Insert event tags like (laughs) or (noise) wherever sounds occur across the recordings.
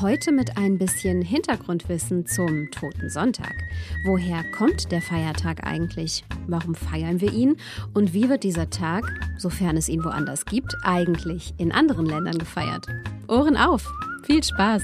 Heute mit ein bisschen Hintergrundwissen zum Toten Sonntag. Woher kommt der Feiertag eigentlich? Warum feiern wir ihn? Und wie wird dieser Tag, sofern es ihn woanders gibt, eigentlich in anderen Ländern gefeiert? Ohren auf! Viel Spaß!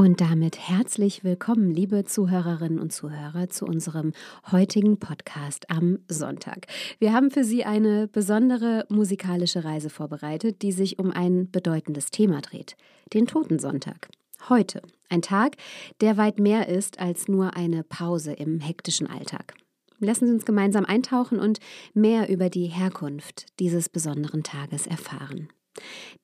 Und damit herzlich willkommen, liebe Zuhörerinnen und Zuhörer, zu unserem heutigen Podcast am Sonntag. Wir haben für Sie eine besondere musikalische Reise vorbereitet, die sich um ein bedeutendes Thema dreht, den Totensonntag. Heute, ein Tag, der weit mehr ist als nur eine Pause im hektischen Alltag. Lassen Sie uns gemeinsam eintauchen und mehr über die Herkunft dieses besonderen Tages erfahren.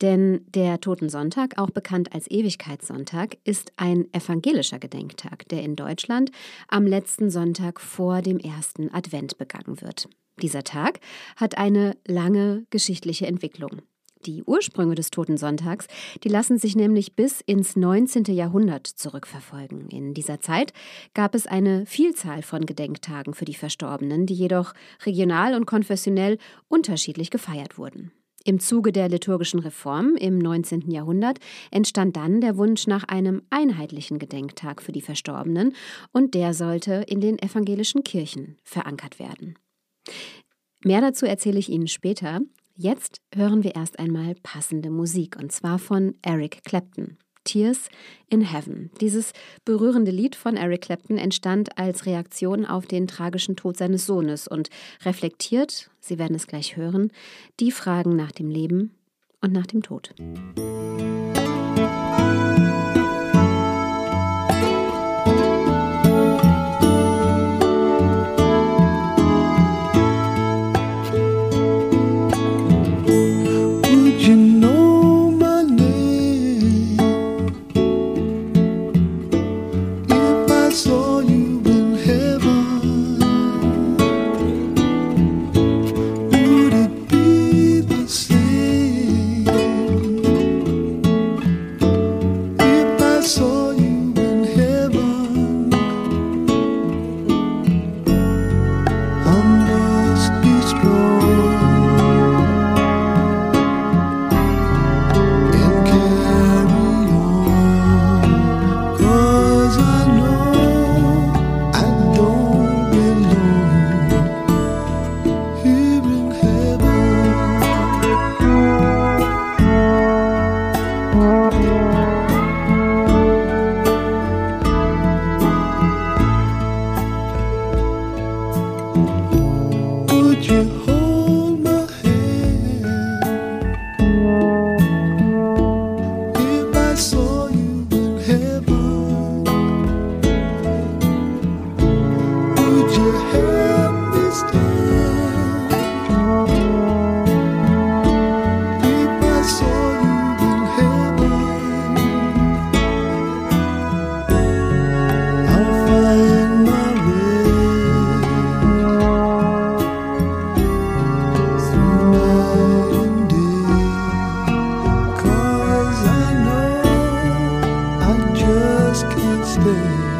Denn der Totensonntag, auch bekannt als Ewigkeitssonntag, ist ein evangelischer Gedenktag, der in Deutschland am letzten Sonntag vor dem ersten Advent begangen wird. Dieser Tag hat eine lange geschichtliche Entwicklung. Die Ursprünge des Totensonntags, die lassen sich nämlich bis ins 19. Jahrhundert zurückverfolgen. In dieser Zeit gab es eine Vielzahl von Gedenktagen für die Verstorbenen, die jedoch regional und konfessionell unterschiedlich gefeiert wurden. Im Zuge der liturgischen Reform im 19. Jahrhundert entstand dann der Wunsch nach einem einheitlichen Gedenktag für die Verstorbenen und der sollte in den evangelischen Kirchen verankert werden. Mehr dazu erzähle ich Ihnen später. Jetzt hören wir erst einmal passende Musik und zwar von Eric Clapton. Tears in Heaven. Dieses berührende Lied von Eric Clapton entstand als Reaktion auf den tragischen Tod seines Sohnes und reflektiert, Sie werden es gleich hören, die Fragen nach dem Leben und nach dem Tod. Ja, you.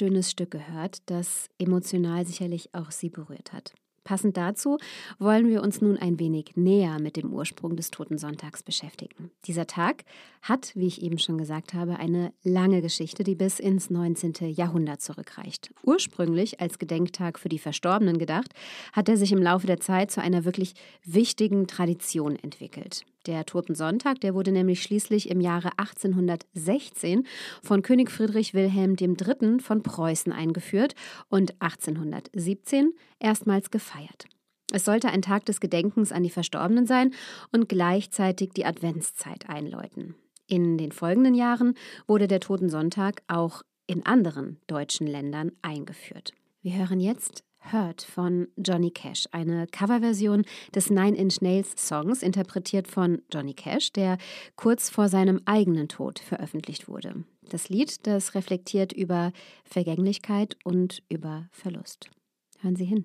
Wunderschönes Stück gehört, das emotional sicherlich auch Sie berührt hat. Passend dazu wollen wir uns nun ein wenig näher mit dem Ursprung des Totensonntags beschäftigen. Dieser Tag hat, wie ich eben schon gesagt habe, eine lange Geschichte, die bis ins 19. Jahrhundert zurückreicht. Ursprünglich als Gedenktag für die Verstorbenen gedacht, hat er sich im Laufe der Zeit zu einer wirklich wichtigen Tradition entwickelt. Der Totensonntag, der wurde nämlich schließlich im Jahre 1816 von König Friedrich Wilhelm III. von Preußen eingeführt und 1817 erstmals gefeiert. Es sollte ein Tag des Gedenkens an die Verstorbenen sein und gleichzeitig die Adventszeit einläuten. In den folgenden Jahren wurde der Totensonntag auch in anderen deutschen Ländern eingeführt. Wir hören jetzt Hurt von Johnny Cash, eine Coverversion des Nine Inch Nails Songs, interpretiert von Johnny Cash, der kurz vor seinem eigenen Tod veröffentlicht wurde. Das Lied, das reflektiert über Vergänglichkeit und über Verlust. Hören Sie hin.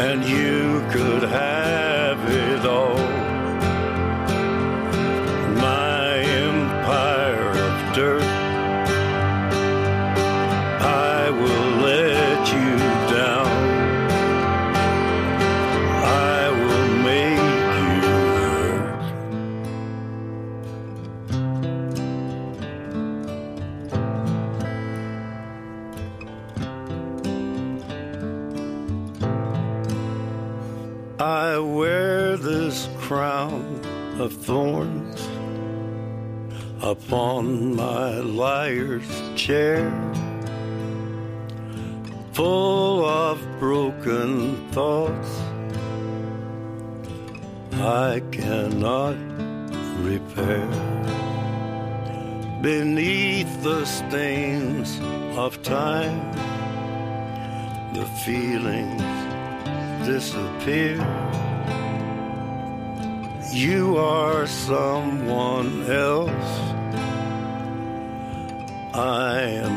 And you could have it all. My empire of dirt.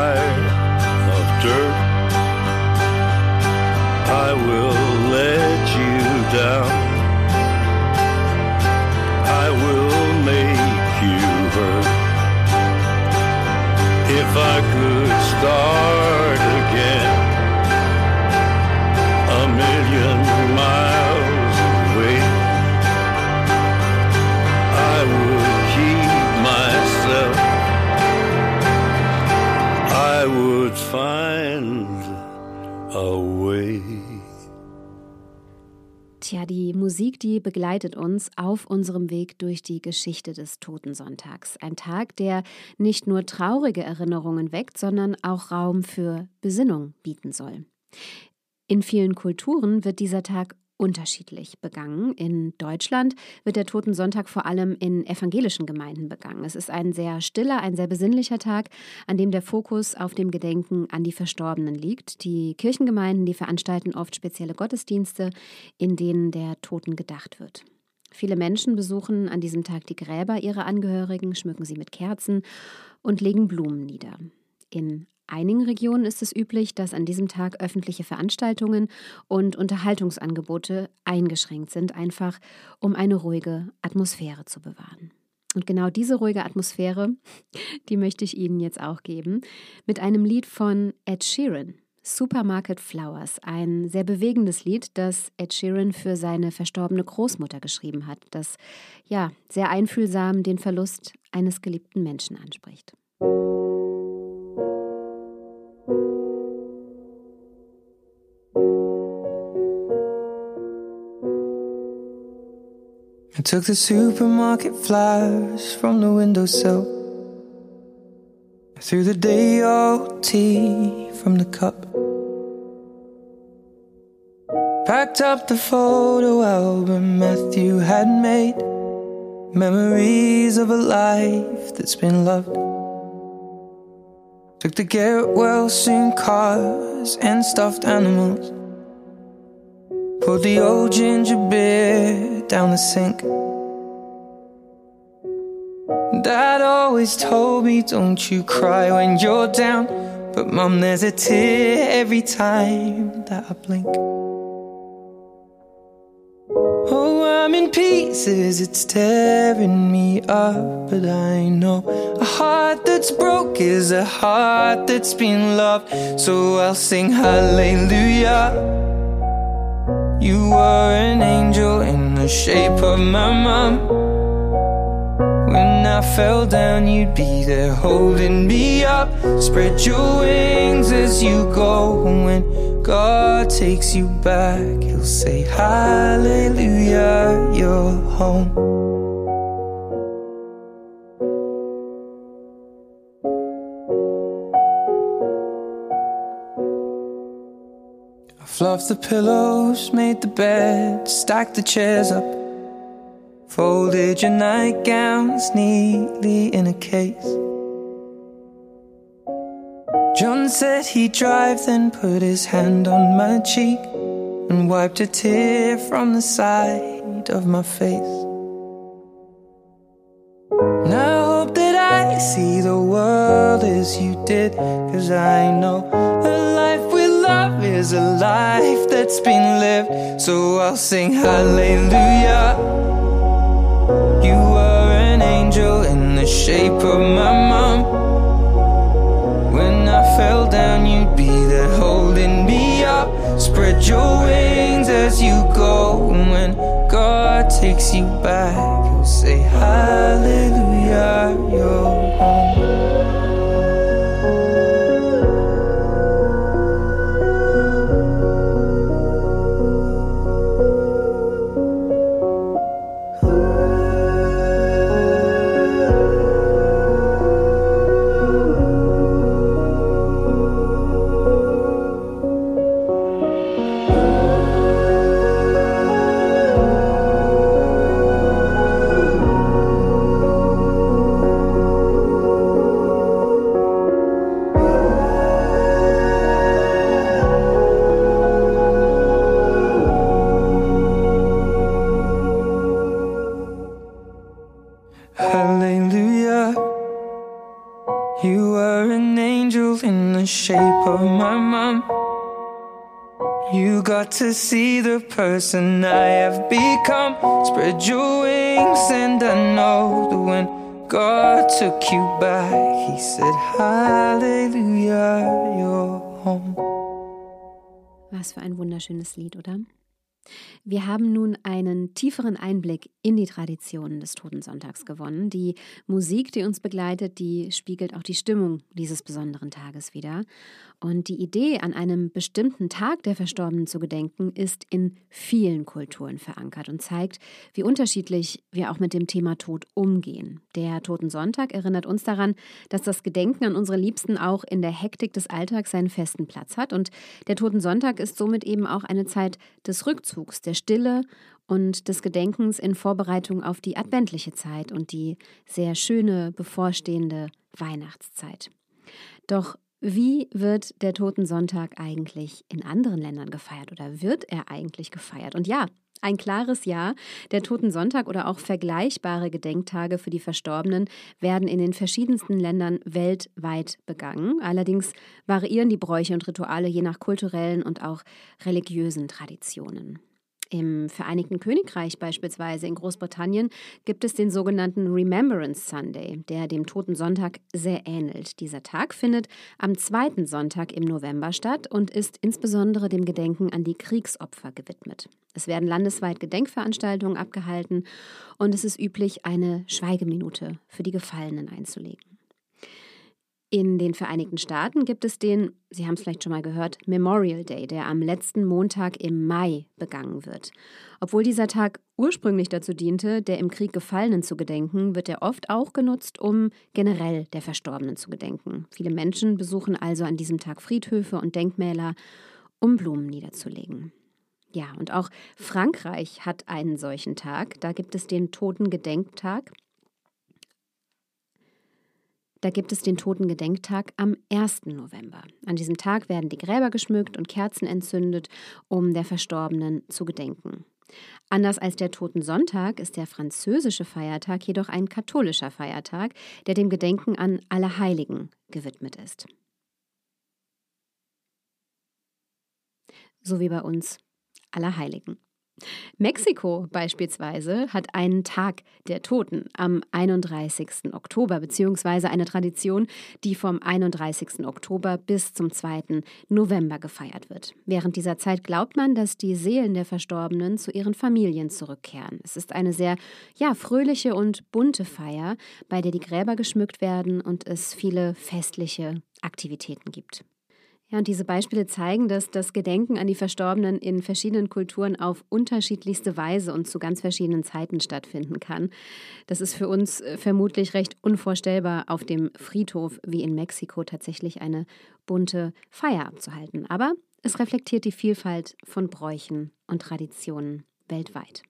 empire of dirt. I will let you down. I will make you hurt. If I could start again a million a way. Tja, die Musik, die begleitet uns auf unserem Weg durch die Geschichte des Totensonntags. Ein Tag, der nicht nur traurige Erinnerungen weckt, sondern auch Raum für Besinnung bieten soll. In vielen Kulturen wird dieser Tag unterschiedlich begangen. In Deutschland wird der Totensonntag vor allem in evangelischen Gemeinden begangen. Es ist ein sehr stiller, ein sehr besinnlicher Tag, an dem der Fokus auf dem Gedenken an die Verstorbenen liegt. Die Kirchengemeinden, die veranstalten oft spezielle Gottesdienste, in denen der Toten gedacht wird. Viele Menschen besuchen an diesem Tag die Gräber ihrer Angehörigen, schmücken sie mit Kerzen und legen Blumen nieder. In einigen Regionen ist es üblich, dass an diesem Tag öffentliche Veranstaltungen und Unterhaltungsangebote eingeschränkt sind, einfach um eine ruhige Atmosphäre zu bewahren. Und genau diese ruhige Atmosphäre, (laughs) die möchte ich Ihnen jetzt auch geben, mit einem Lied von Ed Sheeran. Supermarket Flowers, ein sehr bewegendes Lied, das Ed Sheeran für seine verstorbene Großmutter geschrieben hat, das ja sehr einfühlsam den Verlust eines geliebten Menschen anspricht. Took the supermarket flowers from the windowsill. Threw the day old tea from the cup. Packed up the photo album Matthew had made. Memories of a life that's been loved. Took the well soon cars and stuffed animals. Poured the old ginger beer down the sink. Dad always told me, don't you cry when you're down. But mum, there's a tear every time that I blink. Oh, I'm in pieces, it's tearing me up. But I know a heart that's broke is a heart that's been loved. So I'll sing hallelujah. You were an angel in the shape of my mom. When I fell down, you'd be there holding me up. Spread your wings as you go. When God takes you back, He'll say, Hallelujah, you're home. Fluffed the pillows, made the bed, stacked the chairs up. Folded your nightgowns neatly in a case. John said he'd drive, then put his hand on my cheek and wiped a tear from the side of my face. And I hope that I see the world as you did, cause I know is a life that's been lived. So I'll sing hallelujah. You were an angel in the shape of my mom. When I fell down, you'd be there holding me up. Spread your wings as you go. And when God takes you back, you'll say hallelujah. See the person I have become. Spread your wings, and I know that when God took you back, He said, Hallelujah, you're home. Was für ein wunderschönes Lied, oder? Wir haben nun einen tieferen Einblick in die Traditionen des Totensonntags gewonnen. Die Musik, die uns begleitet, die spiegelt auch die Stimmung dieses besonderen Tages wider. Und die Idee, an einem bestimmten Tag der Verstorbenen zu gedenken, ist in vielen Kulturen verankert und zeigt, wie unterschiedlich wir auch mit dem Thema Tod umgehen. Der Totensonntag erinnert uns daran, dass das Gedenken an unsere Liebsten auch in der Hektik des Alltags seinen festen Platz hat. Und der Totensonntag ist somit eben auch eine Zeit des Rückzugs der Stille und des Gedenkens in Vorbereitung auf die adventliche Zeit und die sehr schöne bevorstehende Weihnachtszeit. Doch wie wird der Totensonntag eigentlich in anderen Ländern gefeiert oder wird er eigentlich gefeiert? Und ja, ein klares Ja. Der Totensonntag oder auch vergleichbare Gedenktage für die Verstorbenen werden in den verschiedensten Ländern weltweit begangen. Allerdings variieren die Bräuche und Rituale je nach kulturellen und auch religiösen Traditionen. Im Vereinigten Königreich beispielsweise in Großbritannien gibt es den sogenannten Remembrance Sunday, der dem Toten Sonntag sehr ähnelt. Dieser Tag findet am zweiten Sonntag im November statt und ist insbesondere dem Gedenken an die Kriegsopfer gewidmet. Es werden landesweit Gedenkveranstaltungen abgehalten und es ist üblich, eine Schweigeminute für die Gefallenen einzulegen. In den Vereinigten Staaten gibt es den, Sie haben es vielleicht schon mal gehört, Memorial Day, der am letzten Montag im Mai begangen wird. Obwohl dieser Tag ursprünglich dazu diente, der im Krieg Gefallenen zu gedenken, wird er oft auch genutzt, um generell der Verstorbenen zu gedenken. Viele Menschen besuchen also an diesem Tag Friedhöfe und Denkmäler, um Blumen niederzulegen. Ja, und auch Frankreich hat einen solchen Tag. Da gibt es den Totengedenktag. Da gibt es den Totengedenktag am 1. November. An diesem Tag werden die Gräber geschmückt und Kerzen entzündet, um der Verstorbenen zu gedenken. Anders als der Totensonntag ist der französische Feiertag jedoch ein katholischer Feiertag, der dem Gedenken an alle Heiligen gewidmet ist. So wie bei uns Allerheiligen. Mexiko beispielsweise hat einen Tag der Toten am 31. Oktober, beziehungsweise eine Tradition, die vom 31. Oktober bis zum 2. November gefeiert wird. Während dieser Zeit glaubt man, dass die Seelen der Verstorbenen zu ihren Familien zurückkehren. Es ist eine sehr ja, fröhliche und bunte Feier, bei der die Gräber geschmückt werden und es viele festliche Aktivitäten gibt. Ja, und diese Beispiele zeigen, dass das Gedenken an die Verstorbenen in verschiedenen Kulturen auf unterschiedlichste Weise und zu ganz verschiedenen Zeiten stattfinden kann. Das ist für uns äh, vermutlich recht unvorstellbar, auf dem Friedhof wie in Mexiko tatsächlich eine bunte Feier abzuhalten. Aber es reflektiert die Vielfalt von Bräuchen und Traditionen weltweit.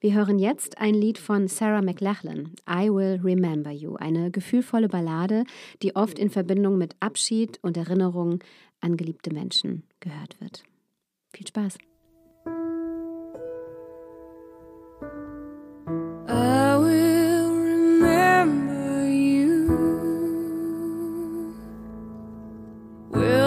Wir hören jetzt ein Lied von Sarah McLachlan, I Will Remember You, eine gefühlvolle Ballade, die oft in Verbindung mit Abschied und Erinnerung an geliebte Menschen gehört wird. Viel Spaß! I will remember you. Will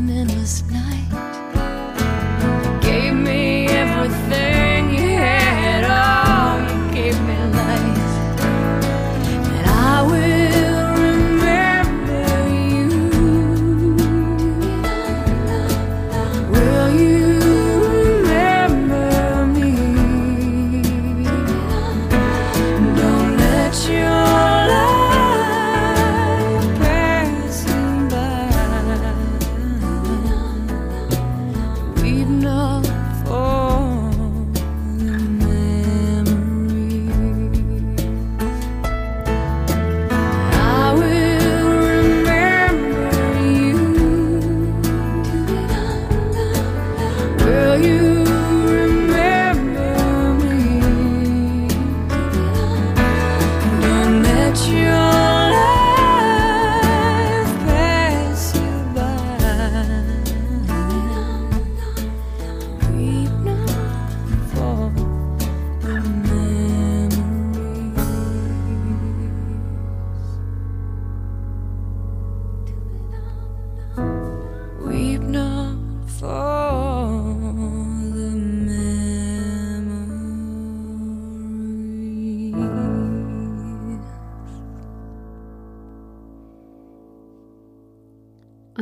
an endless night.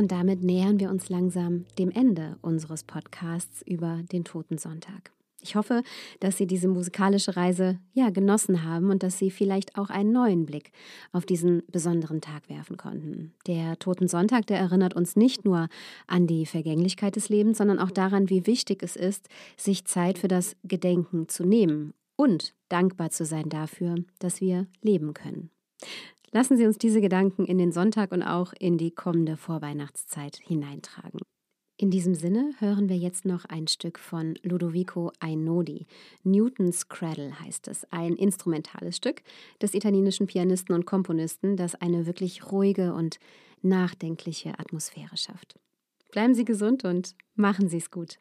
Damit nähern wir uns langsam dem Ende unseres Podcasts über den Toten Sonntag. Ich hoffe, dass Sie diese musikalische Reise ja genossen haben und dass Sie vielleicht auch einen neuen Blick auf diesen besonderen Tag werfen konnten. Der Toten Sonntag, der erinnert uns nicht nur an die Vergänglichkeit des Lebens, sondern auch daran, wie wichtig es ist, sich Zeit für das Gedenken zu nehmen und dankbar zu sein dafür, dass wir leben können. Lassen Sie uns diese Gedanken in den Sonntag und auch in die kommende Vorweihnachtszeit hineintragen. In diesem Sinne hören wir jetzt noch ein Stück von Ludovico Einaudi. Newton's Cradle heißt es, ein instrumentales Stück des italienischen Pianisten und Komponisten, das eine wirklich ruhige und nachdenkliche Atmosphäre schafft. Bleiben Sie gesund und machen Sie es gut.